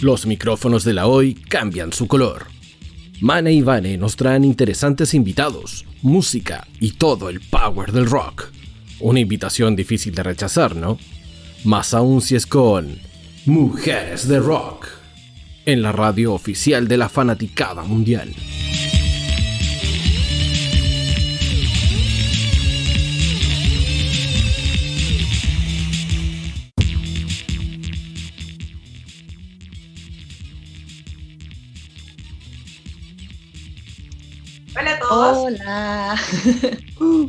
Los micrófonos de la hoy cambian su color. Mane y Vane nos traen interesantes invitados, música y todo el power del rock. Una invitación difícil de rechazar, ¿no? Más aún si es con Mujeres de Rock, en la radio oficial de la fanaticada mundial. Todos. Hola.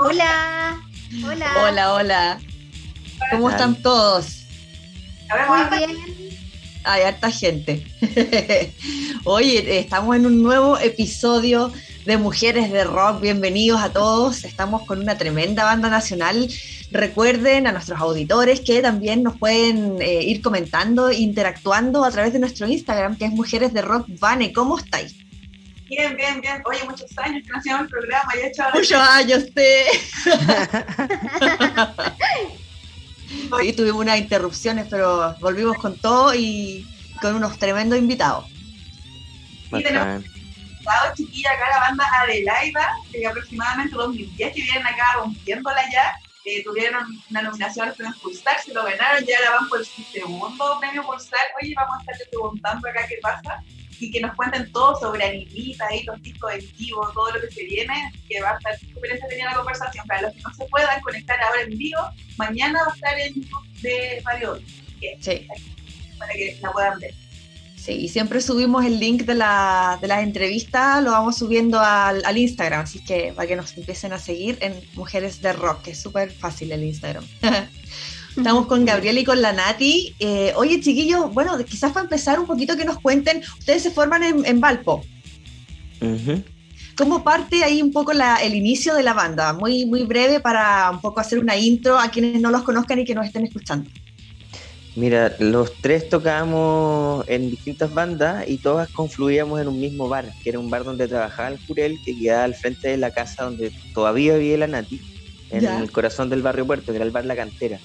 Hola. Hola. Hola, hola. ¿Cómo están todos? Muy bien. Hay harta gente. Oye, estamos en un nuevo episodio de Mujeres de Rock. Bienvenidos a todos. Estamos con una tremenda banda nacional. Recuerden a nuestros auditores que también nos pueden eh, ir comentando, interactuando a través de nuestro Instagram, que es Mujeres de Rock Vane. ¿Cómo estáis? Bien, bien, bien. Oye, muchos años que no hacíamos el programa y he hecho Muchos años, sí. sí, tuvimos unas interrupciones, pero volvimos con todo y con unos tremendos invitados. Y tenemos invitados, chiquilla, acá la banda Adelaida, que aproximadamente 2010 que vienen acá rompiéndola ya. Eh, tuvieron una nominación al premio Pulsar, se lo ganaron, ya la van por su segundo premio Pulsar. Oye, vamos a estar preguntando acá qué pasa y que nos cuenten todo sobre Animita y los discos en vivo, todo lo que se viene, que va a estar súper entretenida la conversación. Para los que no se puedan conectar ahora en vivo, mañana va a estar en YouTube de Mario sí. para que la puedan ver. Sí, y siempre subimos el link de, la, de las entrevistas, lo vamos subiendo al, al, Instagram, así que para que nos empiecen a seguir en Mujeres de Rock, que es súper fácil el Instagram. Estamos con Gabriel y con la Nati. Eh, oye, chiquillos, bueno, quizás para empezar un poquito que nos cuenten, ustedes se forman en, en Valpo. ¿Cómo parte ahí un poco la, el inicio de la banda? Muy, muy breve para un poco hacer una intro a quienes no los conozcan y que nos estén escuchando. Mira, los tres tocábamos en distintas bandas y todas confluíamos en un mismo bar, que era un bar donde trabajaba el Jurel, que quedaba al frente de la casa donde todavía vivía la Nati, en ya. el corazón del barrio Puerto, que era el bar La Cantera.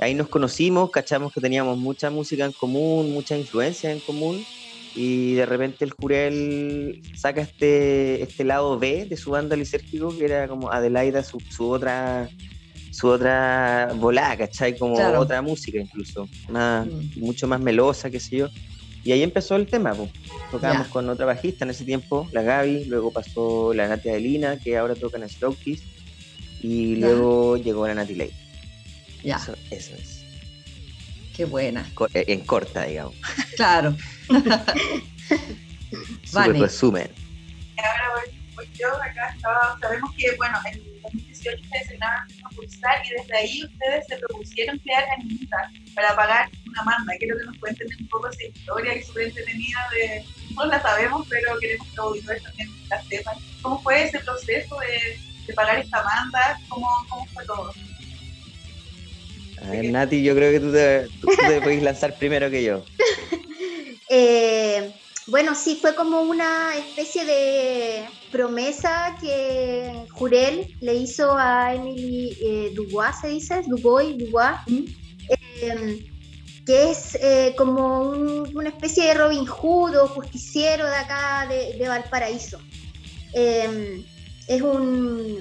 Ahí nos conocimos, cachamos que teníamos mucha música en común, muchas influencias en común, y de repente el Jurel saca este, este lado B de su banda lisérgico, que era como Adelaida, su, su otra su otra volada, ¿cachai? Como claro. otra música incluso, más, mm. mucho más melosa, qué sé yo. Y ahí empezó el tema, pues. Tocábamos yeah. con otra bajista en ese tiempo, la Gaby, luego pasó la Nati Adelina, que ahora toca en Strokes, y yeah. luego llegó la Nati Ley. Ya. Eso, eso, es. Qué buena. eh, En corta, digamos. Claro. vale. resumen. Ahora voy, yo, acá estaba, sabemos que, bueno, en 2018 ustedes se ganaron a pulsar y desde ahí ustedes se propusieron crear Animita para pagar una manda. Quiero que nos cuenten un poco esa historia que súper entretenida de, no la sabemos, pero queremos que los auditores también la sepan. ¿Cómo fue ese proceso de, de pagar esta manda? ¿Cómo, ¿Cómo fue todo? A ver, Nati, yo creo que tú te, tú te puedes lanzar primero que yo. eh, bueno, sí, fue como una especie de promesa que Jurel le hizo a Emily eh, Dubois, se dice, Dubois, Dubois, ¿Mm? eh, que es eh, como un, una especie de Robin Hood o justiciero de acá de, de Valparaíso. Eh, es un,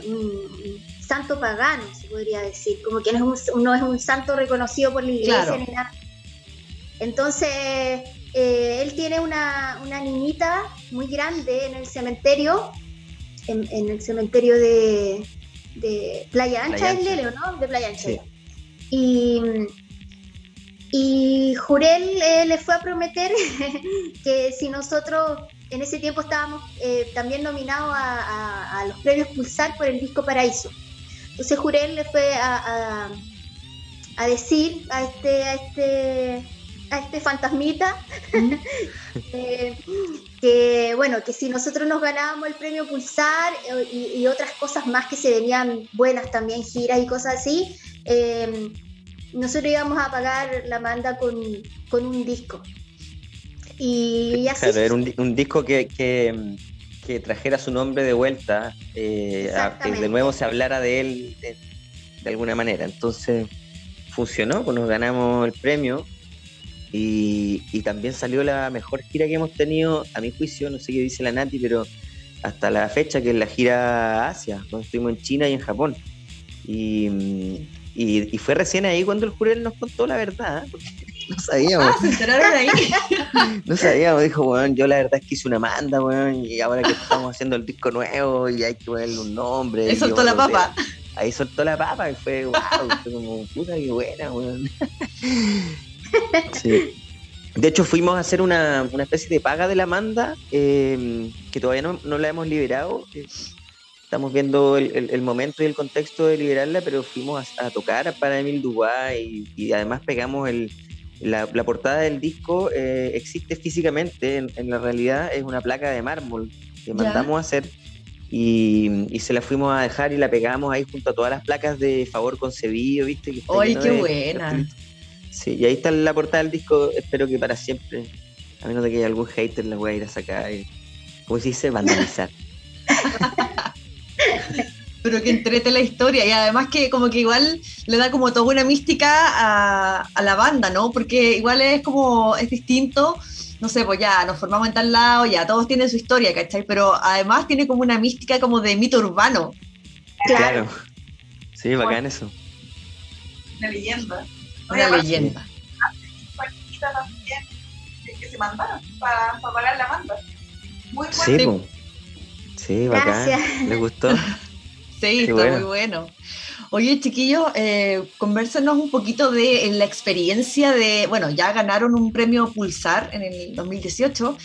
un, santo pagano, se podría decir, como que no es un, no es un santo reconocido por la iglesia Claro. ni nada. Entonces, eh, él tiene una, una niñita muy grande en el cementerio, en, en el cementerio de, de Playa Ancha, Playa es Ancha. Leleo, ¿no? De Playa Ancha. Sí. Y, y Jurel eh, le fue a prometer que si nosotros en ese tiempo estábamos eh, también nominados a, a- a los premios Pulsar por el disco Paraíso. Entonces Jurel le fue a, a- a decir a este, a este, a este fantasmita eh, que bueno, que si nosotros nos ganábamos el premio Pulsar eh, y, y otras cosas más que se venían buenas también, giras y cosas así, eh, nosotros íbamos a pagar la manda con, con un disco. Y así Claro, era un, un disco que, que, que trajera su nombre de vuelta, eh, a- que de nuevo se hablara de él de, de alguna manera. Entonces funcionó, pues nos ganamos el premio Y, y, también salió la mejor gira que hemos tenido, a mi juicio, no sé qué dice la Nati, pero hasta la fecha, que es la gira Asia, donde estuvimos en China y en Japón. Y, y, fue recién ahí cuando el jurel nos contó la verdad, ¿eh? no sabíamos. Ah, se enteraron ahí. no sabíamos, dijo, bueno, yo la verdad es que hice una manda, bueno, y ahora que estamos haciendo el disco nuevo y hay que ponerle un nombre. Ahí soltó la papa. Ahí soltó la papa y fue, wow, fue como, puta, qué buena, weón. Sí. De hecho, fuimos a hacer una, una especie de paga de la manda em, que todavía no, no, la hemos liberado. Estamos viendo el, el, momento y el contexto de liberarla, pero fuimos a, tocar para Emil Dubois y, además pegamos el, la, la, portada del disco. Eh, existe físicamente, en, la realidad es una placa de mármol que mandamos a hacer y, y, se la fuimos a dejar y la pegamos ahí junto a todas las placas de favor concebido, ¿viste? ¡Ay, qué buena! Sí, y ahí está la portada del disco, espero que para siempre, a menos de que haya algún hater, la voy a ir a sacar y, como se dice, vandalizar. Pero que entrete la historia y además que como que igual le da como toda una mística a, a la banda, ¿no? Porque igual es como, es distinto no sé, pues ya nos formamos en tal lado, ya todos tienen su historia, ¿cachai? Pero además tiene como una mística como de mito urbano. Claro. Sí, bacán eso. Una leyenda. Una leyenda. también que se mandaron para, pagar la manda. Muy bueno. Sí, sí bacán. Gracias. ¿Les gustó? sí, está muy bueno. Oye, chiquillos, eh, conversanos un poquito de la experiencia de, bueno, ya ganaron un premio Pulsar en el 2018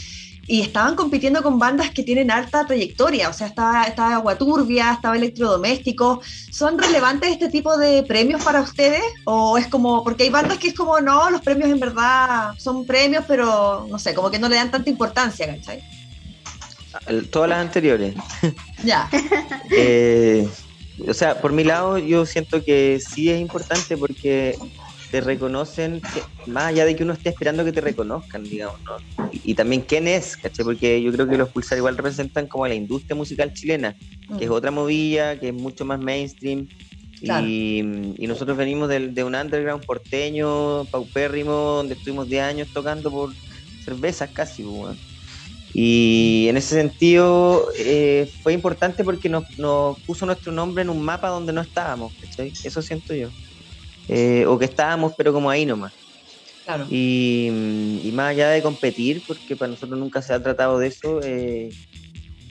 y estaban compitiendo con bandas que tienen alta trayectoria, o sea, estaba, estaba Agua Turbia, estaba Electrodoméstico. ¿Son relevantes este tipo de premios para ustedes? ¿O es como, porque hay bandas que es como, no, los premios en verdad son premios, pero no sé, como que no le dan tanta importancia, ¿cachai? Todas las anteriores. Ya. eh, o sea, por mi lado yo siento que sí es importante porque te reconocen, más allá de que uno esté esperando que te reconozcan, digamos, ¿no? Y, también quién es, ¿caché? Porque yo creo que los Pulsar igual representan como la industria musical chilena, que es otra movida, que es mucho más mainstream. Y, nosotros venimos de, de, un underground porteño, paupérrimo, donde estuvimos 10 años tocando por cervezas casi, pues, y en ese sentido eh, fue importante porque nos, puso nuestro nombre en un mapa donde no estábamos, Eso siento yo. Eh, o que estábamos, pero como ahí nomás. Claro. Y, más allá de competir, porque para nosotros nunca se ha tratado de eso, eh,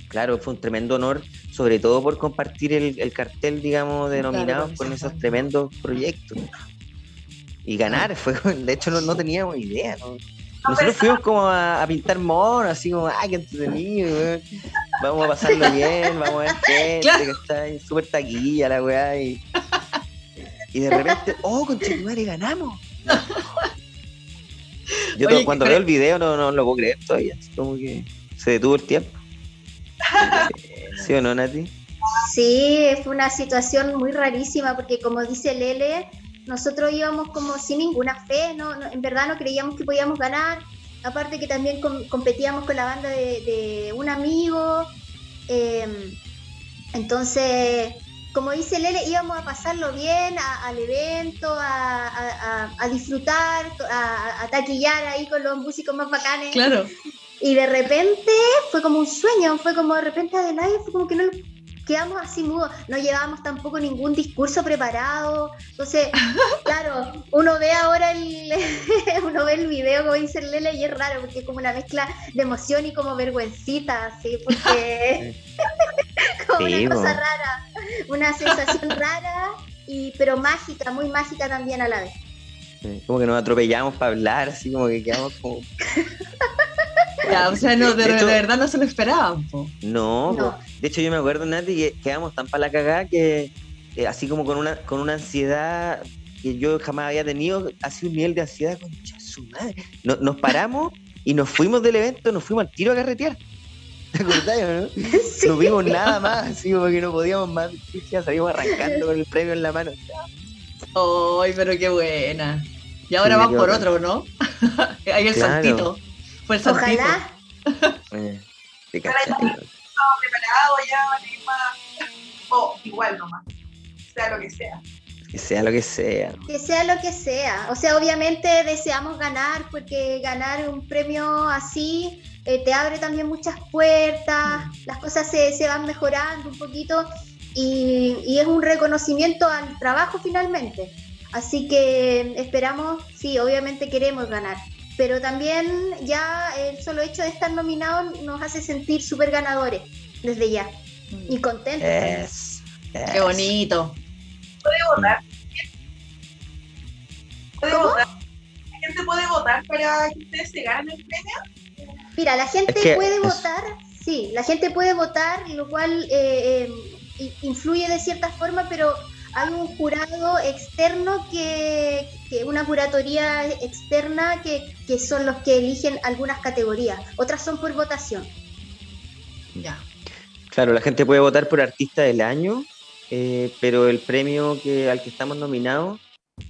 claro, fue un tremendo honor, sobre todo por compartir el, cartel, digamos, denominado con esos tremendos proyectos. Y ganar, fue, de hecho no, no teníamos idea, ¿no? Nosotros fuimos como a, pintar monos, así como, ¡ay, qué entretenido, Vamos a pasarlo bien, vamos a ver gente que está en súper taquilla la weá. Y, y de repente, ¡oh, con y ganamos! Yo cuando veo el video no, no lo puedo creer todavía. Es como que se detuvo el tiempo. ¿Sí o no, Nati? Sí, fue una situación muy rarísima porque como dice Lele, nosotros íbamos como sin ninguna fe, no, en verdad no creíamos que podíamos ganar, aparte que también competíamos con la banda de, un amigo, em, entonces, como dice Lele, íbamos a pasarlo bien al evento, a, disfrutar, a, taquillar ahí con los músicos más bacanes. Claro. Y de repente fue como un sueño, fue como de repente de nadie, fue como que no, quedamos así mudos, no llevábamos tampoco ningún discurso preparado. Entonces, claro, uno ve ahora el, uno ve el video, como dice Lele, y es raro, porque es como una mezcla de emoción y como vergüencita, así, porque como una cosa rara, una sensación rara, y, pero mágica, muy mágica también a la vez. Como que nos atropellamos para hablar, así como que quedamos como... Ya, o sea, no, de, verdad no se lo esperaban. No, de hecho yo me acuerdo, Nati, que quedamos tan para la cagada que eh, así como con una, con una ansiedad que yo jamás había tenido, así un nivel de ansiedad, concha su madre. nos paramos y nos fuimos del evento, nos fuimos al tiro a carretear. ¿Te acordás, no? No vimos nada más, así como que no podíamos más. Ya salimos arrancando con el premio en la mano. ¡Ay, pero qué buena! Y ahora vamos por otro, ¿no? Ahí el saltito. Fue el Ojalá. Eh, preparado ya, más, o igual nomás, sea lo que sea. Que sea lo que sea. Que sea lo que sea. O sea, obviamente deseamos ganar porque ganar un premio así eh, te abre también muchas puertas, las cosas se, se van mejorando un poquito y, y, es un reconocimiento al trabajo finalmente. Así que esperamos, sí, obviamente queremos ganar, pero también ya el solo hecho de estar nominados nos hace sentir súper ganadores desde ya y contentos. Es, Qué bonito. ¿Puede votar? ¿Puede votar? ¿La gente puede votar para que ustedes se ganen el premio? Mira, la gente es que puede es... votar, sí, la gente puede votar, lo cual eh, eh, influye de cierta forma, pero hay un jurado externo que, que una curatoría externa que, que, son los que eligen algunas categorías, otras son por votación. Ya. Claro, la gente puede votar por artista del año, eh, pero el premio que, al que estamos nominados,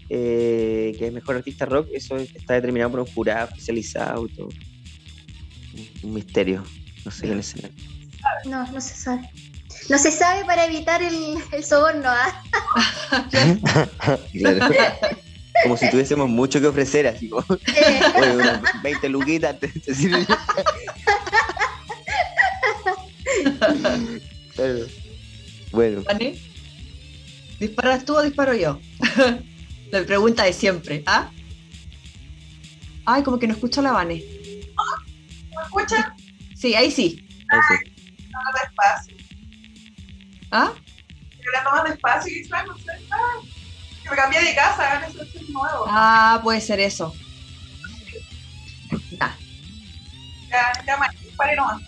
eh, que es mejor artista rock, eso está determinado por un jurado especializado y todo. Un misterio. No sé quién es. No, no se sabe. No se sabe para evitar el, el soborno. ¿eh? claro. Como si tuviésemos mucho que ofrecer, así como oye, unas 20 luquitas te, te. Bueno. ¿Vale? ¿Disparas tú o disparo yo? La pregunta de siempre, ¿ah? Ay, como que no escucho a la Vane. ¿Me escucha? Sí, ahí sí. Ahí sí. ¿Ah? La tomas despacio y quizás, no sé. Ah, que me cambié de casa, hagan eso nuevo. Ah, puede ser eso. Ya. Ya, ya, pare nomás.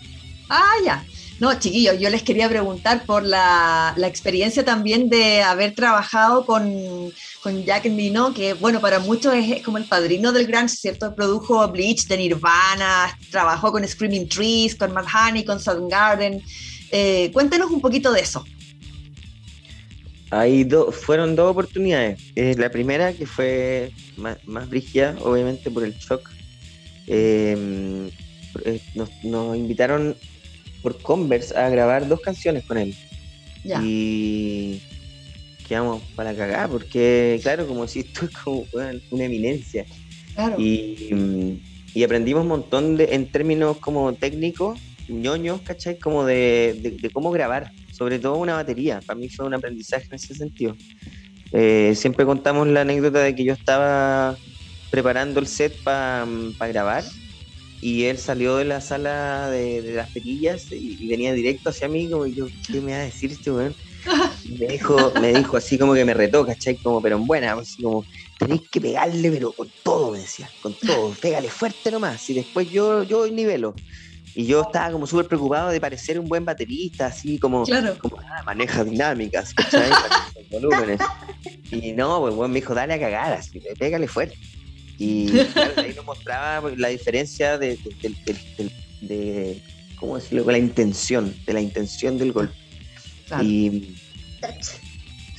Ah, ya. No, chiquillos, yo les quería preguntar por la, la experiencia también de haber trabajado con, con Jack Endino, que bueno, para muchos es, como el padrino del grunge, ¿cierto? Produjo Bleach de Nirvana, trabajó con Screaming Trees, con Mad Honey, con Soundgarden. Eh, cuéntenos un poquito de eso. Hay do, fueron dos oportunidades. Eh, la primera, que fue más, más brígida, obviamente por el shock. Eh, nos, nos invitaron por Converse a grabar dos canciones con él. Ya. Y quedamos para cagar, porque claro, como si esto es como una eminencia. Claro. Y, y, aprendimos un montón de, en términos como técnicos, ñoños, ¿cachai? Como de, de, de, cómo grabar, sobre todo una batería. Para mí fue un aprendizaje en ese sentido. Eh, siempre contamos la anécdota de que yo estaba preparando el set para pa grabar y él salió de la sala de, las perillas y, y, venía directo hacia mí, como yo, ¿qué me va a decir este weón? Me dijo, me dijo así como que me retó, ¿cachai? Como, pero en buena, así como, tenéis que pegarle, pero con todo, me decía, con todo, pégale fuerte nomás, y después yo, yo nivelo. Y yo estaba como súper preocupado de parecer un buen baterista, así como, claro. como ah, maneja dinámicas, ¿cachai? volúmenes. Y no, pues bueno, me dijo, dale a cagar, así, pégale fuerte. Y claro, ahí nos mostraba la diferencia de, de, de, de, ¿cómo decirlo? La intención, de la intención del golpe. Claro. Y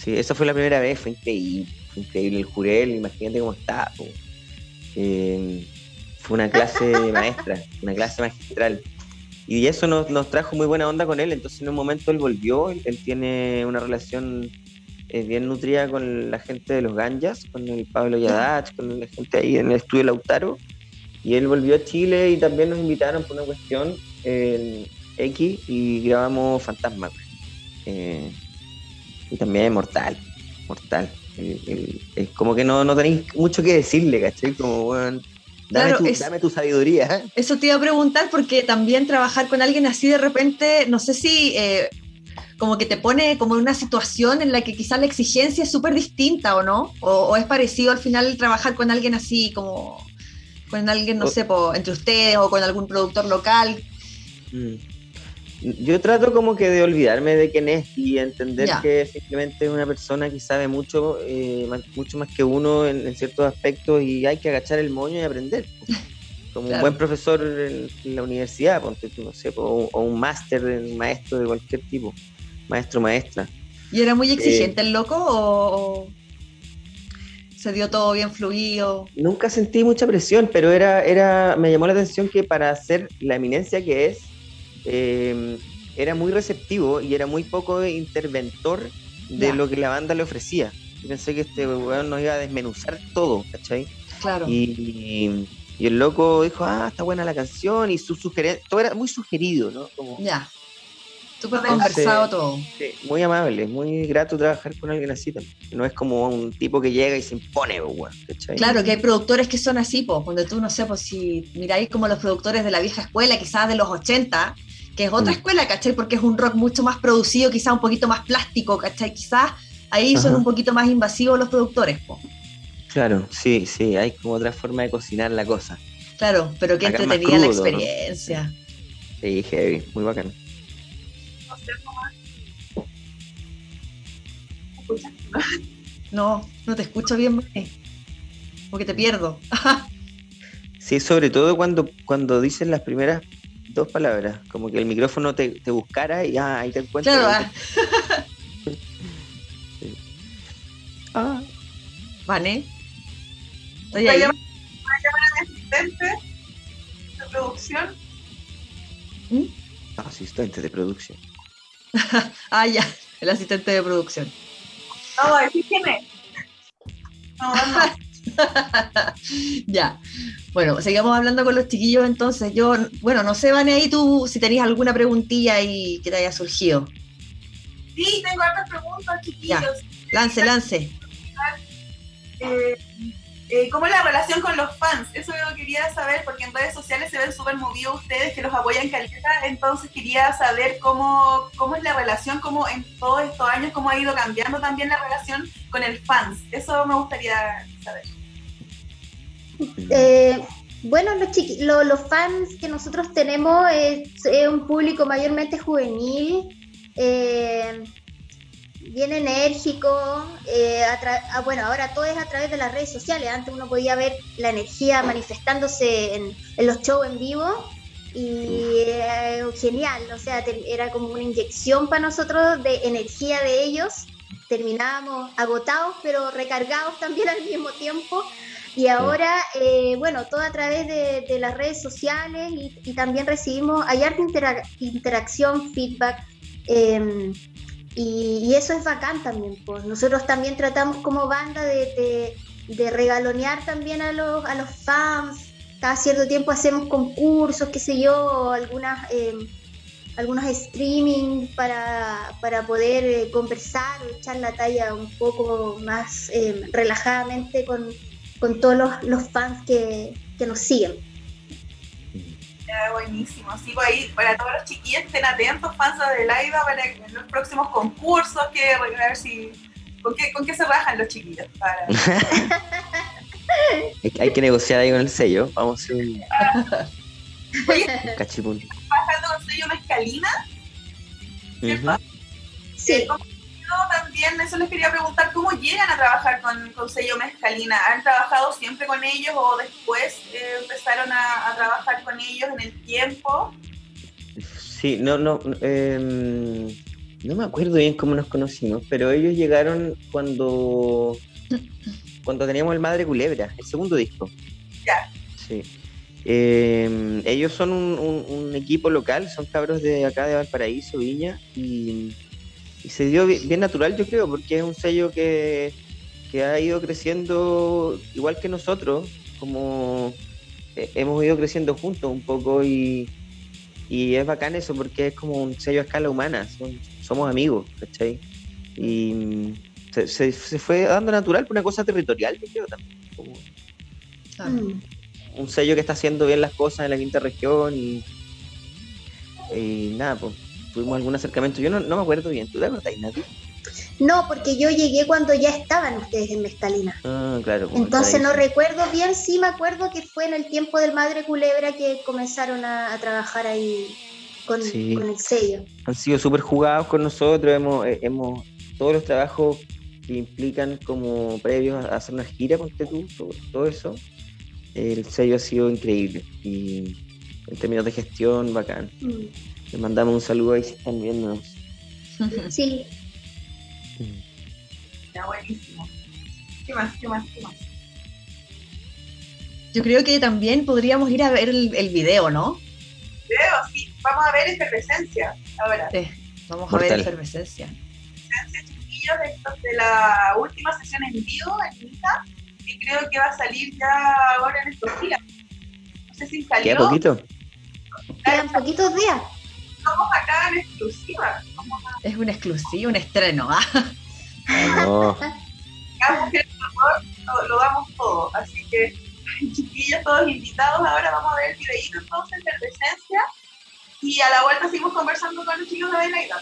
sí, esa fue la primera vez, fue increíble, fue increíble el jurel, imagínate cómo estaba. Eh, una clase maestra, una clase magistral. Y eso nos, nos, trajo muy buena onda con él, entonces en un momento él volvió, él, tiene una relación eh, bien nutrida con la gente de los Ganjas, con el Pablo Yadach, con la gente ahí en el estudio Lautaro. Y él volvió a Chile y también nos invitaron por una cuestión en X y grabamos Fantasma. Eh, y también Mortal, Mortal. Es como que no, no tenéis mucho que decirle, ¿cachai? Como, bueno, Dame, claro, tu, es, dame, tu, sabiduría. Eso te iba a preguntar porque también trabajar con alguien así de repente, no sé si eh, como que te pone como en una situación en la que quizás la exigencia es súper distinta o no, o, o, es parecido al final trabajar con alguien así como con alguien, no o, sé, po, entre ustedes o con algún productor local. Yo trato como que de olvidarme de quién es y entender yeah. que simplemente es una persona que sabe mucho, eh, mucho más que uno en, en, ciertos aspectos y hay que agachar el moño y aprender. Como claro. un buen profesor en, en la universidad, ponte tú, no sé, o, o un máster, un maestro de cualquier tipo, maestro, maestra. ¿Y era muy exigente eh, el loco o, o, se dio todo bien fluido? Nunca sentí mucha presión, pero era, era, me llamó la atención que para ser la eminencia que es, eh, era muy receptivo y era muy poco interventor de lo que la banda le ofrecía. y pensé que este weón nos iba a desmenuzar todo, ¿cachai? Claro. Y, y el loco dijo, ah, está buena la canción, y su sugerencia, todo era muy sugerido, ¿no? Como, Ya. Súper conversado todo. sí, muy amable, muy grato trabajar con alguien así también. No es como un tipo que llega y se impone, pues, weón, ¿cachai? Claro, que hay productores que son así, pues, cuando tú, no sé, pues si miráis como los productores de la vieja escuela, quizás de los 80, que es otra Mm. escuela, ¿cachai? Porque es un rock mucho más producido, quizás un poquito más plástico, ¿cachai? Quizás ahí son un poquito más invasivos los productores, pues. Claro, sí, sí, hay como otra forma de cocinar la cosa. Claro, pero más entretenida la experiencia. Sí, heavy, muy bacán. No ¿no? Te escucho bien. Porque te pierdo. Sí, sobre todo cuando, cuando dicen las primeras dos palabras, como que el micrófono te, te buscara y ah, ahí te encuentras. Claro, ah, Ah, Vane. Estoy Voy a ahí. llamar voy a llamar a mi asistente de producción. asistente de producción. Ah, ya, el asistente de producción. No, voy a decir quién es. No, no. ya. Bueno, sigamos hablando con los chiquillos entonces. Yo, bueno, no sé, Vane, ahí tú si tenías alguna preguntilla ahí que te haya surgido. Sí, tengo hartas preguntas, chiquillos. Lance, lance. Eh, eh, ¿Cómo es la relación con los fans? Eso yo quería saber, porque en redes sociales se ven súper movidos ustedes, que los apoyan caleta, entonces quería saber cómo, cómo es la relación, cómo en todos estos años, cómo ha ido cambiando también la relación con el fans. Eso me gustaría saber. Eh, bueno, los, lo- los fans que nosotros tenemos es, un público mayormente juvenil, eh, bien enérgico. eh, ah, bueno, ahora todo es a través de las redes sociales. Antes uno podía ver la energía manifestándose en, los shows en vivo y eh, genial, o sea, era como una inyección para nosotros de energía de ellos. Terminábamos agotados, pero recargados también al mismo tiempo. Y ahora, eh, bueno, todo a través de, de las redes sociales y, y también recibimos, hay intera- interacción, feedback, eh, y, y eso es bacán también. Pues. Nosotros también tratamos como banda de, de- de regalonear también a los, a los fans. Cada cierto tiempo hacemos concursos, qué sé yo, algunas, eh, algunos streaming para, para poder eh, conversar o echar la talla un poco más eh, relajadamente con, con todos los, los fans que, que nos siguen. Ya, buenísimo. Sí, pues ahí, para todos los chiquillos estén atentos, fans de Laiva, para que en los próximos concursos, que a ver si. ¿Con qué, con qué se bajan los chiquillos? Para... Hay, hay que negociar ahí con el sello. Vamos a hacer un, Oye, un cachipún. bajando con sello mezcalina, ¿cierto? Ujú. Sí, ¿Cómo yo también, eso les quería preguntar, ¿cómo llegan a trabajar con, con sello mezcalina? ¿Han trabajado siempre con ellos o después eh, empezaron a, a trabajar con ellos en el tiempo? Sí, no, no, em, no me acuerdo bien cómo nos conocimos, pero ellos llegaron cuando, cuando teníamos el Madre Culebra, el segundo disco. Ya. Sí. Em, ellos son un, un- un equipo local, son cabros de acá de Valparaíso, Viña, y, y se dio bi- bien, natural, yo creo, porque es un sello que, que ha ido creciendo igual que nosotros, como eh, hemos ido creciendo juntos un poco y, y es bacán eso porque es como un sello a escala humana, son- somos amigos, ¿cachai? Y mm, se, se- se fue dando natural por una cosa territorial, yo creo también. como Ah, Mm. un sello que está haciendo bien las cosas en la quinta región y, y nada, pues tuvimos algún acercamiento. Yo no, no me acuerdo bien, ¿tú te acordás, Nati? No, porque yo llegué cuando ya estaban ustedes en Mezcalina. Ah, claro. pues, Entonces no recuerdo bien, sí me acuerdo que fue en el tiempo del Madre Culebra que comenzaron a, a trabajar ahí con, Sí. con el sello. Han sido súper jugados con nosotros, hemos, eh, hemos todos los trabajos que implican como previos a hacer una gira, ponte tú, todo, todo eso. El sello ha sido increíble y en términos de gestión, bacán. Mm. Les mandamos un saludo ahí si están viéndonos. Sí, Ya, buenísimo. ¿Qué más? ¿Qué más? ¿Qué más? Yo creo que también podríamos ir a ver el, el video, ¿no? Veo, sí. Vamos a ver efervescencia ahora. Sí, vamos a ver efervescencia. Efervescencia, chiquillos. chiquillos de, de la última sesión en vivo en Mita, que creo que va a salir ya ahora en estos días. No sé si salió. ¿Qué poquito? Quedan poquitos días. Estamos acá en exclusiva. Es un exclusivo, un estreno. ¿ah? No. El amor lo, lo damos todo. Así que, chiquillos, todos invitados. Ahora vamos a ver el videíto entonces de Efervescencia. Y a la vuelta seguimos conversando con los chicos de Bailaida.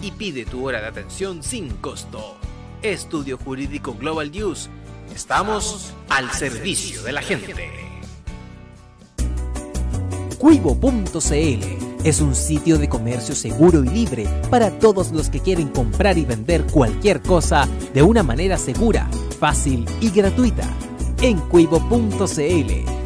y pide tu hora de atención sin costo. Estudio Jurídico Global News. Estamos al servicio de la gente. Cuivo.cl es un sitio de comercio seguro y libre para todos los que quieren comprar y vender cualquier cosa de una manera segura, fácil y gratuita. En cuivo.cl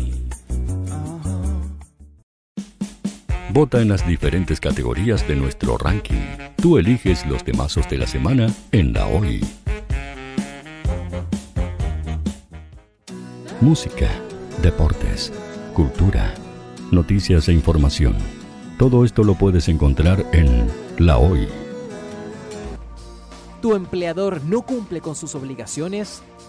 Vota en las diferentes categorías de nuestro ranking. Tú eliges los temazos de la semana en la hoy. Música, deportes, cultura, noticias e información. Todo esto lo puedes encontrar en La Hoy tu empleador no cumple con sus obligaciones,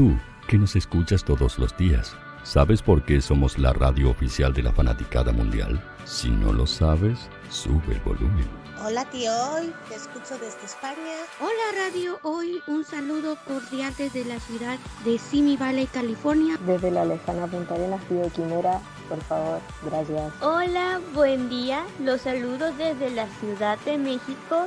Tú, que nos escuchas todos los días, ¿sabes por qué somos la radio oficial de la fanaticada mundial? Si no lo sabes, sube el volumen. Hola tío Hoy, te escucho desde España. Hola Radio Hoy, un saludo cordial desde la ciudad de Simi Valley, California. Desde la lejana Punta Arenas, tío Quimera, por favor, gracias. Hola, buen día, los saludo desde la Ciudad de México.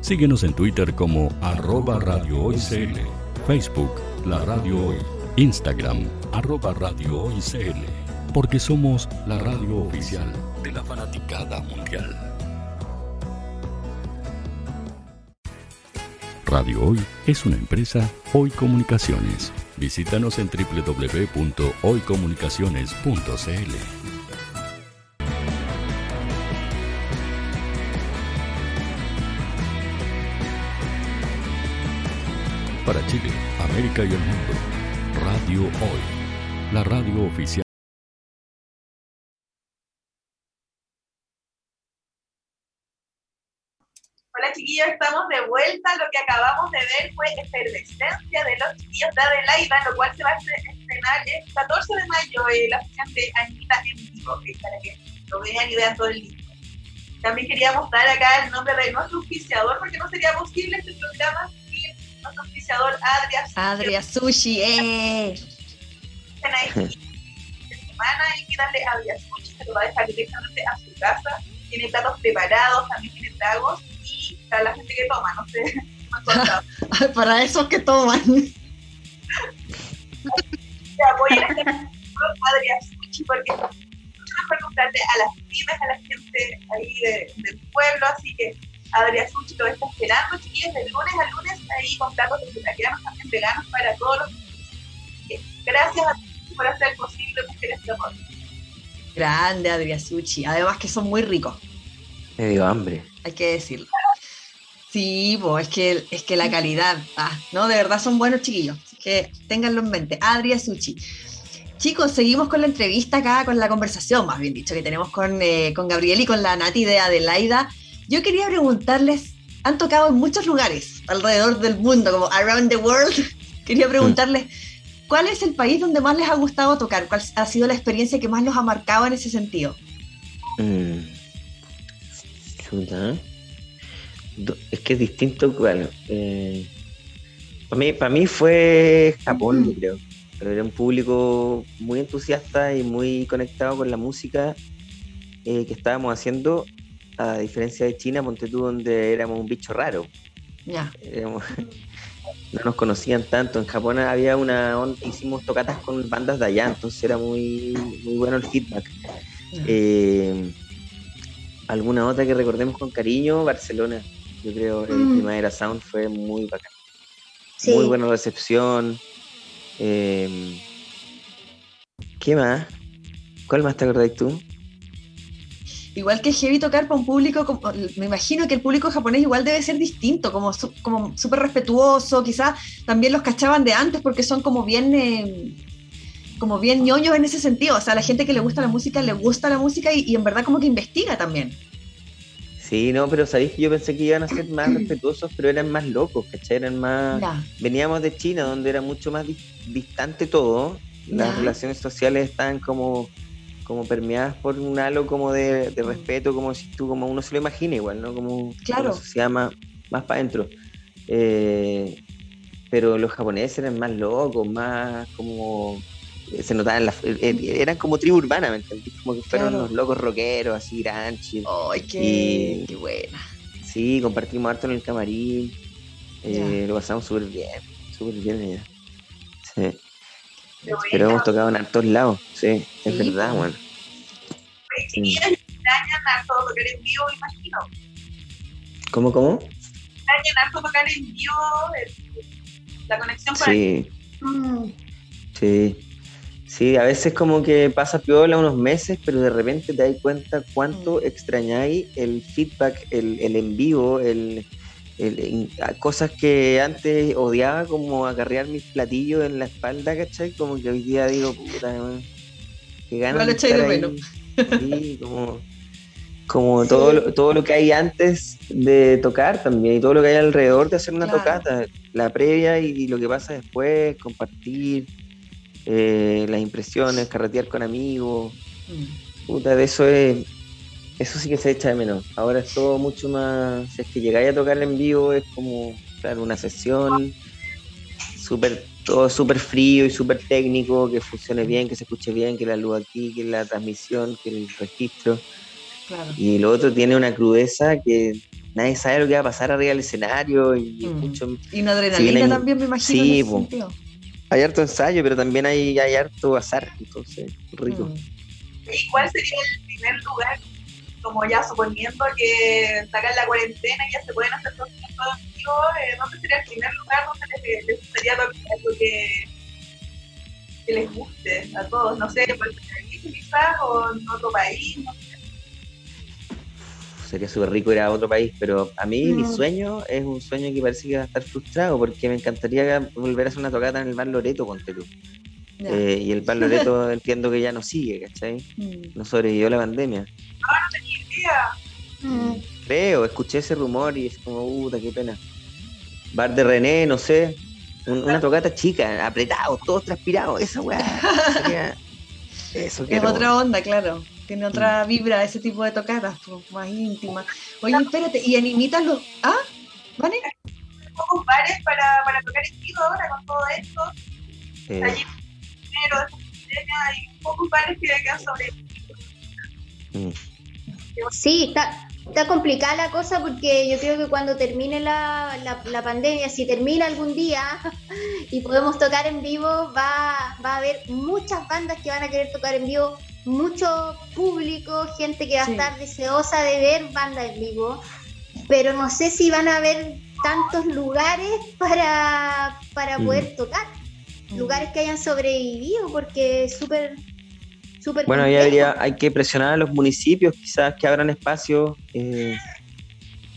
Síguenos en Twitter como arroba Facebook La Radio Hoy, Instagram arroba porque somos la radio oficial de la fanaticada mundial. Radio Hoy es una empresa Hoy Comunicaciones. Visítanos en www.hoycomunicaciones.cl. Para Chile, América y el mundo, Radio Hoy, la radio oficial. Hola chiquillos, estamos de vuelta. Lo que acabamos de ver fue Efervescencia de los chiquillos de Adelaida, lo cual se va a estrenar el 14 de mayo eh, la sesión de Anita en vivo, para que lo vean y vean todo el libro. También queríamos dar acá el nombre de nuestro auspiciador, porque no sería posible este programa nuestro auspiciador Adria Sushi. Adria Sushi, eh. semana y que darle Adria Sushi, se lo va a dejar directamente a su casa. Tiene platos preparados, también tiene tragos para la gente que toma, no sé. para esos que toman. apoyen a este Adrián Suchi porque mucho mejor comprarle a las pymes, a la gente ahí del pueblo, así que Adrián Suchi lo está esperando, chiquillos, de lunes a lunes ahí con platos vegetarianos, también veganos para todos los Gracias a ti por hacer posible Mujeres de Amor. Grande Adrián Suchi, además que son muy ricos. Me dio hambre. Hay que decirlo. Sí, es, que, es que la calidad, ah, ¿no? De verdad son buenos chiquillos, que ténganlo en mente. Adria Suchi. Chicos, seguimos con la entrevista acá, con la conversación, más bien dicho, que tenemos con, eh, con Gabriel y con la Nati de Adelaida. Yo quería preguntarles, han tocado en muchos lugares alrededor del mundo, como around the world. quería preguntarles, ¿cuál es el país donde más les ha gustado tocar? ¿Cuál ha sido la experiencia que más los ha marcado en ese sentido? Mm. Es que es distinto, bueno, eh, para, mí, para mí fue Japón, yo creo. Pero era un público muy entusiasta y muy conectado con la música eh, que estábamos haciendo, a diferencia de China, ponte tú, donde éramos un bicho raro. Ya. no nos conocían tanto. En Japón había una. Hicimos tocatas con bandas de allá, entonces era muy, muy bueno el feedback. Eh, alguna otra que recordemos con cariño, Barcelona. Yo creo que el mm. Primavera Sound fue muy bacán. Muy buena recepción. Em, ¿Qué más? ¿Cuál más te acordáis tú? Igual que heavy tocar para un público, como, me imagino que el público japonés igual debe ser distinto, como como súper respetuoso, quizás también los cachaban de antes porque son como bien, em, como bien ñoños en ese sentido, o sea, a la gente que le gusta la música le gusta la música y en verdad como que investiga también. Sí, no, pero sabéis que yo pensé que iban a ser más respetuosos, pero eran más locos, ¿cachai? Eran más. Veníamos de China, donde era mucho más distante todo. Las relaciones sociales estaban como, como permeadas por un halo como de, respeto, como si tú, como uno se lo imagina igual, ¿no? Como claro. una sociedad más, para adentro. Eh, pero los japoneses eran más locos, más como se notaban, las, eh, eh, eran como tribu urbana, ¿me entendés? Como que fueron los locos rockeros, así, granchi. ¡Ay, qué, qué buena! Sí, compartimos harto en el camarín, eh, lo pasamos súper bien, súper bien allá. Sí. Pero hemos tocado en hartos lados, sí, es verdad, bueno. Sí. extrañan harto tocar en vivo, imagino. ¿Cómo, cómo? Extrañan harto tocar en vivo, la conexión con Sí. El... Sí. Sí, a veces como que pasa piola unos meses, pero de repente te das cuenta cuánto mm. extrañáis el feedback, el, el en vivo, el, cosas que antes odiaba como acarrear mis platillos en la espalda, ¿cachai? Como que hoy día digo, puta, que ganas de estar ahí. Sí, como, como todo, lo, todo lo que hay antes de tocar también y todo lo que hay alrededor de hacer una tocata, la previa y lo que pasa después, compartir eh, las impresiones, carretear con amigos. Mm. Puta, de eso es. Eso sí que se echa de menos. Ahora es todo mucho más. Si es que llegáis a tocar en vivo, es como, claro, una sesión súper todo súper frío y súper técnico, que funcione bien, que se escuche bien, que la luz aquí, que la transmisión, que el registro. Y lo otro tiene una crudeza que nadie sabe lo que va a pasar arriba del escenario y mm. mucho. Y una adrenalina también me imagino. Sí, hay harto ensayo, pero también hay, hay harto azar, entonces, rico. ¿Y cuál sería el primer lugar como ya suponiendo que sacan la cuarentena y ya se pueden hacer conciertos vivo, eh, ¿dónde sería el primer lugar donde les, les gustaría tocar algo que, que les guste a todos? No sé, ser aquí quizás o en otro país, no sé. Sería súper rico ir a otro país, pero a mí mi Mm. sueño es un sueño que parece que va a estar frustrado porque me encantaría volver a hacer una tocata en el Bar Loreto con. Ya. Eh, y el Bar Loreto entiendo que ya no sigue, ¿cachai? Mm. No sobrevivió la pandemia. Ah, idea. Creo, escuché ese rumor y es como, puta, qué pena. Bar de René, no sé. un- una tocata chica, apretados, todos transpirados, esa weá. Eso Es quiero. otra onda, claro. Tiene otra vibra ese tipo de tocadas, pues, más íntima. Oye, espérate, ¿y animitas los. ¿Ah? ¿Vale? pocos bares para, para tocar en vivo ahora con todo esto. Eh, Allí pandemia hay pocos bares que quedan sobre mm. Sí, está, está complicada la cosa porque yo creo que cuando termine la, la, la pandemia, si termina algún día y podemos tocar en vivo, va, va a haber muchas bandas que van a querer tocar en vivo, mucho público, gente que va Sí. a estar deseosa de ver bandas en vivo, pero no sé si van a haber tantos lugares para, para Mm. poder tocar, lugares que hayan sobrevivido porque es súper... Bueno, ya complejo. habría, hay que presionar a los municipios, quizás que abran espacios eh,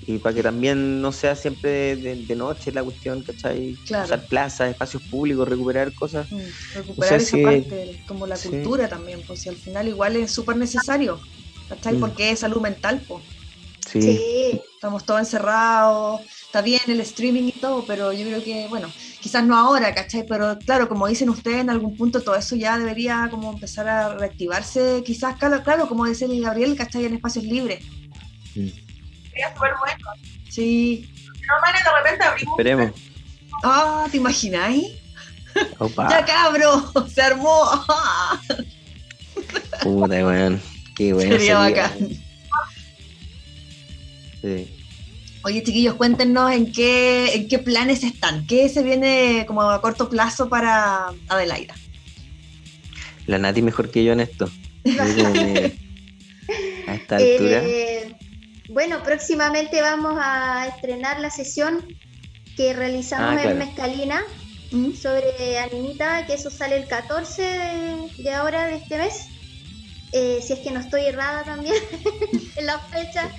y para que también no sea siempre de, de- de noche la cuestión, ¿cachai? Claro. Usar plazas, espacios públicos, recuperar cosas. Mm, Recuperar esa si- parte, como la sí. cultura también, pues si al final igual es súper necesario, ¿cachai? Mm. Porque es salud mental, pues. Sí. Sí. Estamos todos encerrados, está bien el streaming y todo, pero yo creo que, bueno, quizás no ahora, ¿cachai? Pero claro, como dicen ustedes, en algún punto todo eso ya debería como empezar a reactivarse, quizás, claro, claro como dice el Gabriel, ¿cachai? En espacios libres. sería súper bueno. Sí. No, man, de repente abrimos Esperemos. Ah, ¿te imagináis? Opa. Ya cabro, se armó. Puta, weón. Qué bueno. Sería bacán. Sí. Oye, chiquillos, cuéntenos en qué, en qué planes están. ¿Qué se viene como a corto plazo para Adelaida? La Nati mejor que yo en esto. Que a esta altura. Eh, bueno, próximamente vamos a estrenar la sesión que realizamos Ah, claro. en Mezcalina sobre Animita, que eso sale el 14 de, de ahora de este mes. Eh, si es que no estoy errada también en la fecha,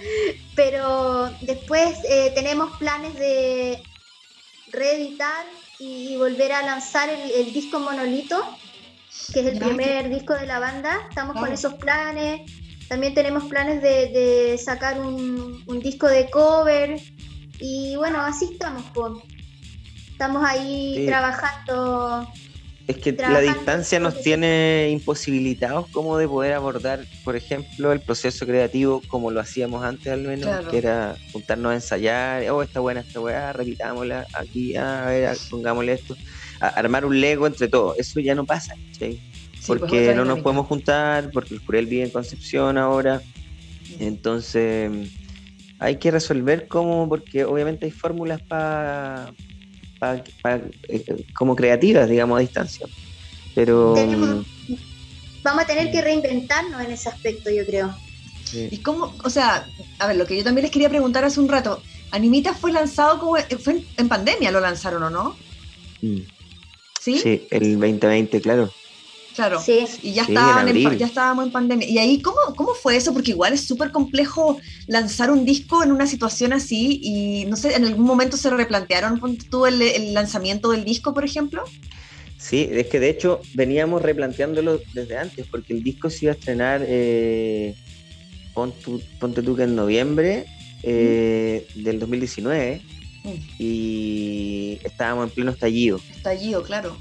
pero después eh, tenemos planes de reeditar y volver a lanzar el, el disco Monolito, que es el primer disco de la banda. Estamos con esos planes. También tenemos planes de, de sacar un, un disco de cover. Y bueno, así estamos. po. Estamos ahí Sí. trabajando. Es que la distancia nos tiene imposibilitados como de poder abordar, por ejemplo, el proceso creativo como lo hacíamos antes al menos, Claro. que era juntarnos a ensayar, oh, está buena esta weá, repitámosla aquí, ah, a ver, pongámosle esto, a- armar un Lego entre todos, eso ya no pasa. Sí, pues, porque no nos podemos juntar, porque el Jurel vive en Concepción ahora, entonces hay que resolver cómo, porque obviamente hay fórmulas para como creativas, digamos, a distancia. Pero Tenemos- Vamos a tener que reinventarnos en ese aspecto, yo creo. sí. ¿Y cómo? O sea, a ver, lo que yo también les quería preguntar hace un rato. Animita fue lanzado como. Fue en, en pandemia lo lanzaron, ¿o no? Mm. ¿Sí? Sí, el 2020, claro. Claro. Sí. Y ya, Sí, estaban en en pa- abril. ya estábamos en pandemia. ¿Y ahí cómo, cómo fue eso? Porque igual es súper complejo lanzar un disco en una situación así y no sé, ¿en algún momento se replantearon ponte tú el, el lanzamiento del disco, por ejemplo? Sí, es que de hecho veníamos replanteándolo desde antes, porque el disco se iba a estrenar, eh, ponte tú que en noviembre eh, del 2019, Mm. y estábamos en pleno estallido. Estallido, claro.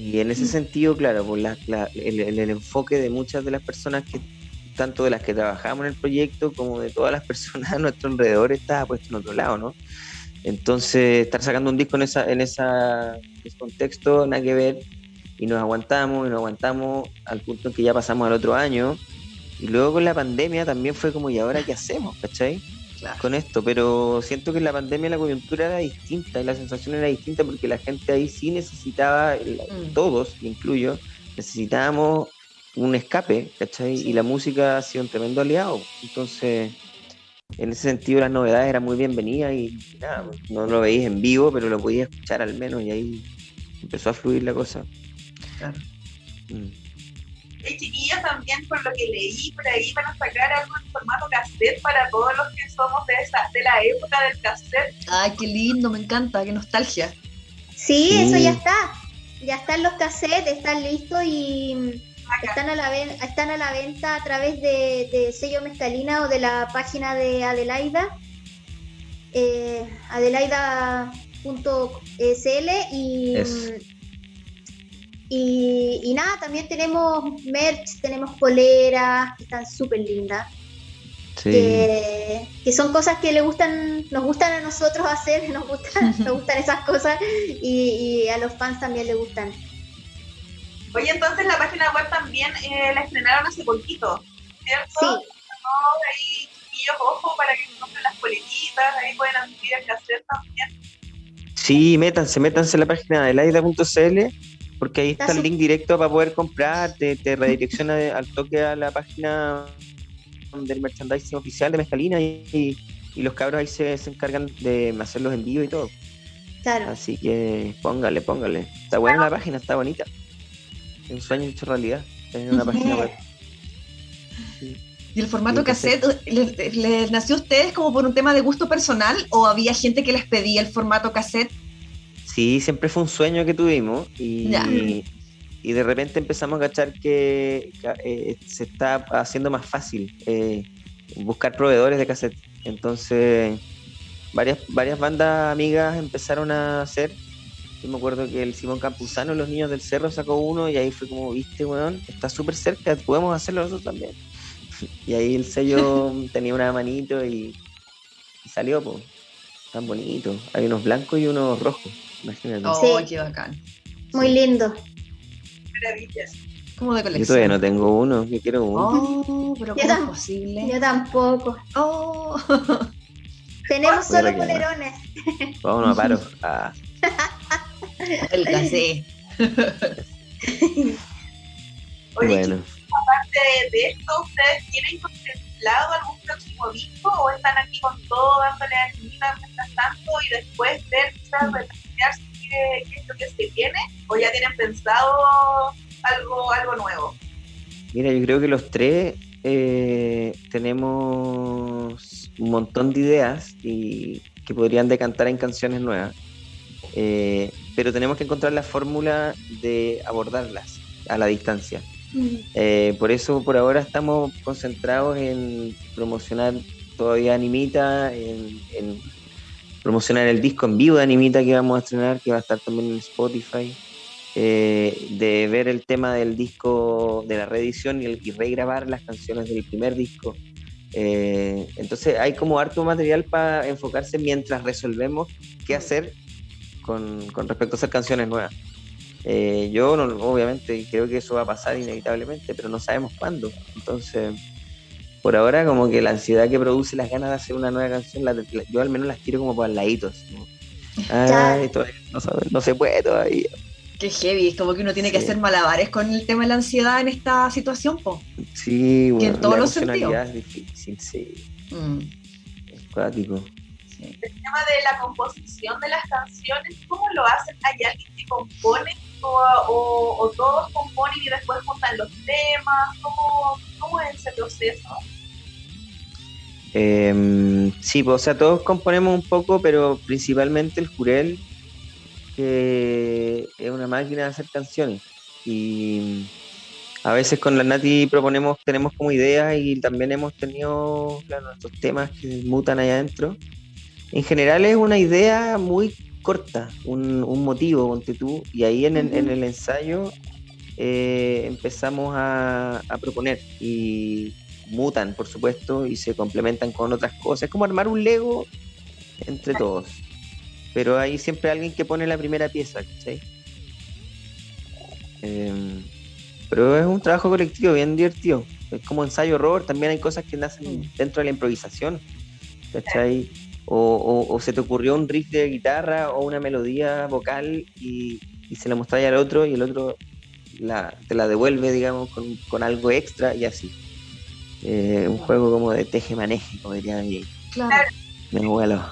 Y en ese sentido, claro, pues la- la- el, enfoque de muchas de las personas que, tanto de las que trabajamos en el proyecto como de todas las personas a nuestro alrededor, estaba puesto en otro lado, ¿no? Entonces, estar sacando un disco en esa, en esa en ese contexto, nada que ver, y nos aguantamos, y nos aguantamos al punto en que ya pasamos al otro año, y luego con la pandemia también fue como, ¿y ahora qué hacemos? ¿Cachai? Claro. Con esto, pero siento que en la pandemia la coyuntura era distinta y la sensación era distinta porque la gente ahí sí necesitaba, Mm. todos, incluyo, necesitábamos un escape, ¿cachai? Y la música ha sido un tremendo aliado. Entonces, en ese sentido las novedades eran muy bienvenidas y nada, no lo veis en vivo, pero lo podías escuchar al menos y ahí empezó a fluir la cosa. Claro. Mm. Chiquillos, también por lo que leí por ahí van a sacar algo en formato cassette para todos los que somos de, esa, de la época del cassette. Ay, qué lindo, me encanta, qué nostalgia. Sí, eso ya está. Ya están los cassettes, están listos y están a, la están a la venta a través de, sello Mezcalina o de la página de Adelaida, eh, adelaida.sl y, y, y, nada, también tenemos merch, tenemos poleras, que están súper lindas. Que, son cosas que le gustan, nos gustan a nosotros hacer, nos gustan, nos gustan esas cosas y, y a los fans también les gustan. Oye, entonces la página web también eh, la estrenaron hace poquito, ¿cierto? Sí. ahí, chiquillos, ojo, para que compren las poletitas, ahí pueden adquirir el hacer también. Sí, métanse, métanse en la página de laida.cl porque ahí está, el link directo para poder comprar, te, redirecciona al toque a la página del merchandising oficial de Mezcalina y, los cabros ahí se, encargan de hacer los envíos y todo. Claro. Así que póngale, póngale. Está buena la página, está bonita un sueño hecho realidad, tener una página web. ¿Y el formato cassette ¿les, nació a ustedes como por un tema de gusto personal o había gente que les pedía el formato cassette? Sí, siempre fue un sueño que tuvimos y, y, de repente empezamos a cachar que, eh, se está haciendo más fácil eh, buscar proveedores de cassette. Entonces, varias, varias bandas amigas empezaron a hacer yo me acuerdo que el Simón Campuzano, los niños del cerro, sacó uno y ahí fue como, viste, weón, está súper cerca, podemos hacerlo nosotros también. Y ahí el sello tenía una manito y, salió, pues, tan bonito. Hay unos blancos y unos rojos, imagínate. Oh, qué bacán. Muy lindo. Maravillas. Como de colección. Yo todavía no tengo uno, yo quiero uno. Oh, pero ¿cómo es posible? Yo tampoco. Oh. Tenemos solo polerones. Vámonos a paro. Ah. El casé. Oye, bueno. aparte de esto, ¿ustedes tienen contemplado algún próximo disco o están aquí con todo dándole a mientras tanto y después ver quizás qué, qué es lo que se viene o ya tienen pensado algo, algo nuevo? Mira, yo creo que los tres eh, tenemos un montón de ideas y que podrían decantar en canciones nuevas. Eh, pero tenemos que encontrar la fórmula de abordarlas a la distancia. Mm. Eh, por eso por ahora estamos concentrados en promocionar todavía Animita, en, promocionar el disco en vivo de Animita que vamos a estrenar, que va a estar también en Spotify, eh, de ver el tema del disco de la reedición y, el, y regrabar las canciones del primer disco. entonces hay como harto material para enfocarse mientras resolvemos qué hacer con, respecto a hacer canciones nuevas. Eh, yo no, obviamente creo que eso va a pasar inevitablemente, pero no sabemos cuándo. Entonces, por ahora como que la ansiedad que produce las ganas de hacer una nueva canción, yo al menos las tiro como por laditos. ¿no? no, se puede todavía. Qué heavy, es como que uno tiene que hacer malabares con el tema de la ansiedad en esta situación, po. Sí, bueno, en todos los sentidos. es difícil, sí. Mm. Es cuático. El tema de la composición de las canciones, ¿cómo lo hacen? ¿Hay alguien que compone o, todos componen y después juntan los temas? ¿Cómo, cómo es ese proceso? Eh, sí, pues, o sea, todos componemos un poco, pero principalmente el Jurel, que es una máquina de hacer canciones. Y a veces con la Nati proponemos, tenemos como ideas y también hemos tenido nuestros temas que mutan allá adentro. En general es una idea muy corta, un, motivo, ponte tú, y ahí en, el ensayo eh, empezamos a, proponer y mutan, por supuesto, y se complementan con otras cosas. Es como armar un Lego entre todos. Pero hay siempre alguien que pone la primera pieza, ¿cachai? Em, pero es un trabajo colectivo bien divertido. Es como ensayo horror, también hay cosas que nacen mm. dentro de la improvisación, ¿cachai? O, se te ocurrió un riff de guitarra o una melodía vocal y, se la mostráis al otro y el otro la, te la devuelve, digamos, con, algo extra y así. Eh, un juego como de teje-maneje, como diría mi, claro. mi abuelo.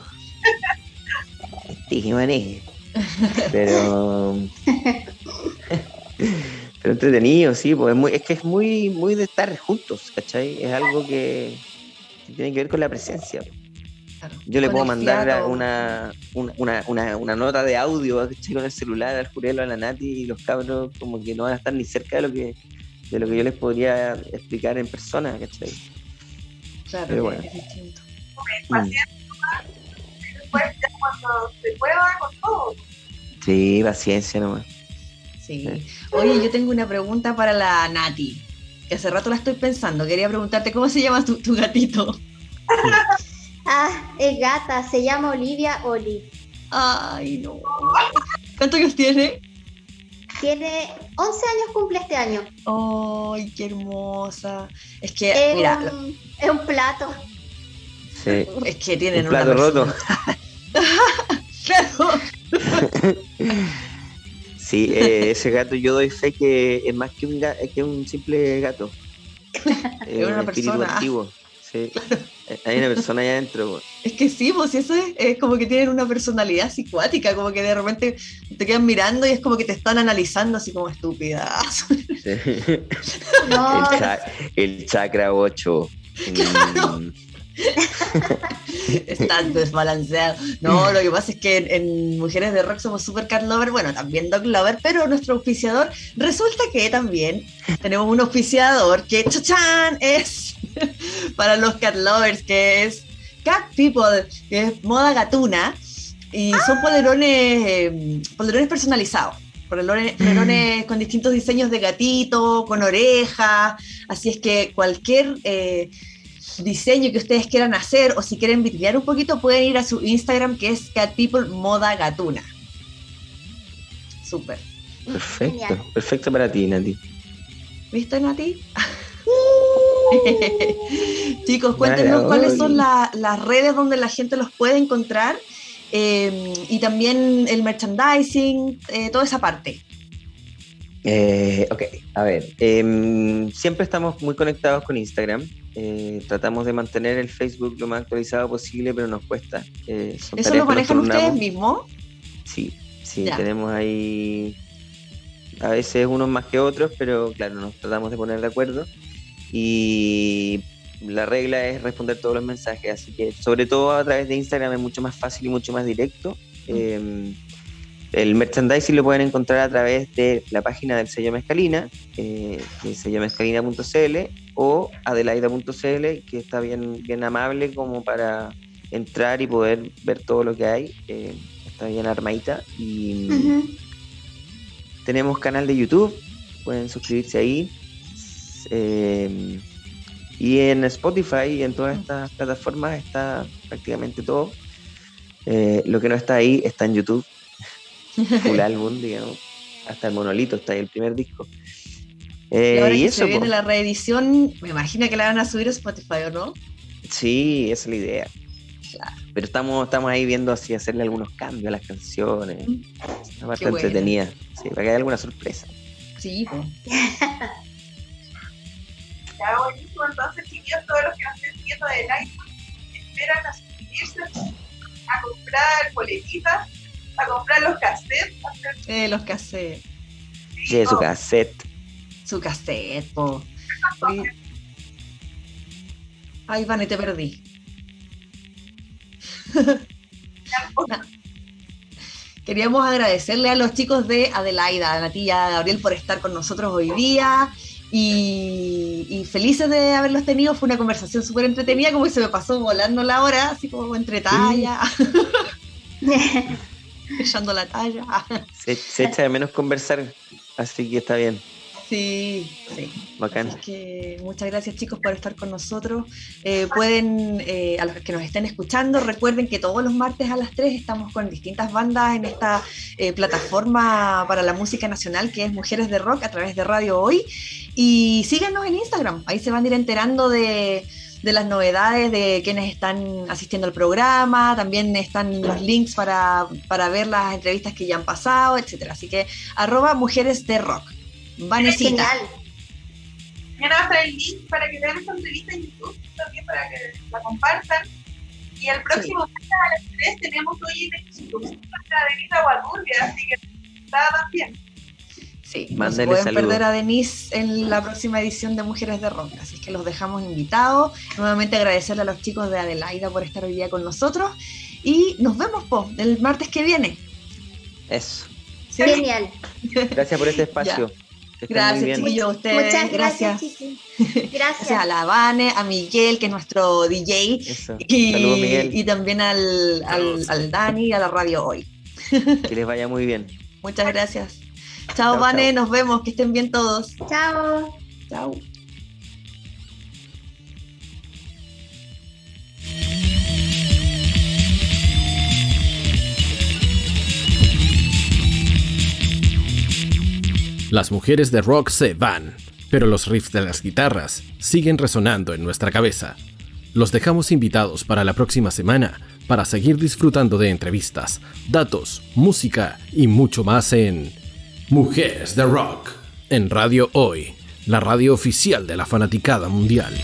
teje-maneje. Pero... pero entretenido, sí, pues es, muy, es que es muy, muy de estar juntos, ¿cachai? Es algo que tiene que ver con la presencia. Yo le puedo mandar una, una, nota de audio con el celular al Jurelo, a la Nati y los cabros como que no van a estar ni cerca de lo que de lo que yo les podría explicar en persona, ¿cachai? Claro, Pero bueno. es distinto. Mm. Después cuando se pueda con todo. Sí, paciencia nomás. Sí. Oye, yo tengo una pregunta para la Nati, que hace rato la estoy pensando. Quería preguntarte, ¿cómo se llama tu, tu gatito? Ah, es gata, se llama Olivia Oli. Ay, no. ¿Cuántos años tiene? Tiene 11 años, cumple este año. Ay, qué hermosa. Es que, es mira. Un, es un plato. Sí. Es que tienen un plato roto. claro. sí, eh, ese gato yo doy fe que es más que un, que un simple gato. es una un espíritu persona. Antiguo. Sí. Hay una persona ahí adentro. Es que sí, pues eso es, es, como que tienen una personalidad psicuática, como que de repente te quedan mirando y es como que te están analizando así como estúpidas. el, chakra 8. Mm. Están desbalanceado. No, lo que pasa es que en, Mujeres de Rock somos super cat lover, bueno, también dog lover, pero nuestro auspiciador resulta que también tenemos un auspiciador que, chachan, es para los cat lovers, que es Cat People, que es moda gatuna, y son polerones, eh, polerones personalizados. Polerones, polerones con distintos diseños de gatito, con orejas, así es que cualquier eh, diseño que ustedes quieran hacer o si quieren vidriar un poquito, pueden ir a su Instagram que es Cat People Moda Gatuna. Súper. Perfecto, perfecto para ti, Nati. ¿Viste, Nati? Chicos, cuéntenos cuáles son las redes donde la gente los puede encontrar eh, y también el merchandising, eh, toda esa parte. Eh, ok, a ver, em, siempre estamos muy conectados con Instagram. tratamos de mantener el Facebook lo más actualizado posible, pero nos cuesta. ¿Eso lo manejan ustedes mismos? Sí, sí, tenemos ahí a veces unos más que otros, pero claro, nos tratamos de poner de acuerdo y la regla es responder todos los mensajes, así que sobre todo a través de Instagram es mucho más fácil y mucho más directo. Eh, el merchandising lo pueden encontrar a través de la página del sello Mezcalina, eh, sellomezcalina.cl o adelaida.cl, que está bien, bien amable como para entrar y poder ver todo lo que hay. Eh, está bien armadita. Y tenemos canal de YouTube, pueden suscribirse ahí. Eh, y en Spotify y en todas estas plataformas está prácticamente todo. Eh, lo que no está ahí está en YouTube. Full álbum, digamos. Hasta el monolito está ahí, el primer disco. Eh, y, ahora que se viene la reedición, me imagino que la van a subir a Spotify, ¿o no? Sí, esa es la idea. Pero estamos, estamos ahí viendo así hacerle algunos cambios a las canciones. Una parte entretenida. Sí, para que haya alguna sorpresa. Sí, pues. Ya buenísimo, entonces chiquillos, todos los que nos estén siguiendo de live esperan a suscribirse, a comprar boletitas, a comprar los cassettes. Eh, los cassettes. Sí, su cassette. Su cassette, po. Ay, Vane, te perdí. Queríamos agradecerle a los chicos de Adelaida, a Natilla, a Gabriel por estar con nosotros hoy día. Y, felices de haberlos tenido. Fue una conversación súper entretenida, como que se me pasó volando la hora, así como entre talla. Echando la talla. se, echa de menos conversar, así que está bien. Sí, sí. Bacán. Así que muchas gracias chicos por estar con nosotros. Eh, pueden, eh, a los que nos estén escuchando, recuerden que todos los martes a las 3 estamos con distintas bandas en esta eh, plataforma para la música nacional que es Mujeres de Rock a través de Radio Hoy. Y síganos en Instagram, ahí se van a ir enterando de, de las novedades de quienes están asistiendo al programa, también están los links para, para ver las entrevistas que ya han pasado, etcétera. Así que arroba Mujeres de Rock. Vanesita. Genial. Mañana va a estar el link para que vean esta entrevista en YouTube, también para que la compartan. Y el próximo sí. a las 3 tenemos hoy en exclusiva a Denise Aguaturbia, así que está también. Sí, no se pueden perder a Denise en la próxima edición de Mujeres de Rock, así que los dejamos invitados. Nuevamente agradecerle a los chicos de Adelaida por estar hoy día con nosotros y nos vemos po, el martes que viene. Eso. ¿Sí? Genial. Gracias por este espacio. Gracias, chiquillos, a ustedes. Muchas gracias. Gracias. gracias. a la Vane, a Miguel, que es nuestro DJ. Eso. Y, Saludos, Miguel. y también al, al, al, Dani y a la radio hoy. Que les vaya muy bien. Muchas gracias. Chao, chao Vane, chao. nos vemos, que estén bien todos. Chao. Chao. Las mujeres de rock se van, pero los riffs de las guitarras siguen resonando en nuestra cabeza. Los dejamos invitados para la próxima semana para seguir disfrutando de entrevistas, datos, música y mucho más en Mujeres de Rock, en Radio Hoy, la radio oficial de la fanaticada mundial.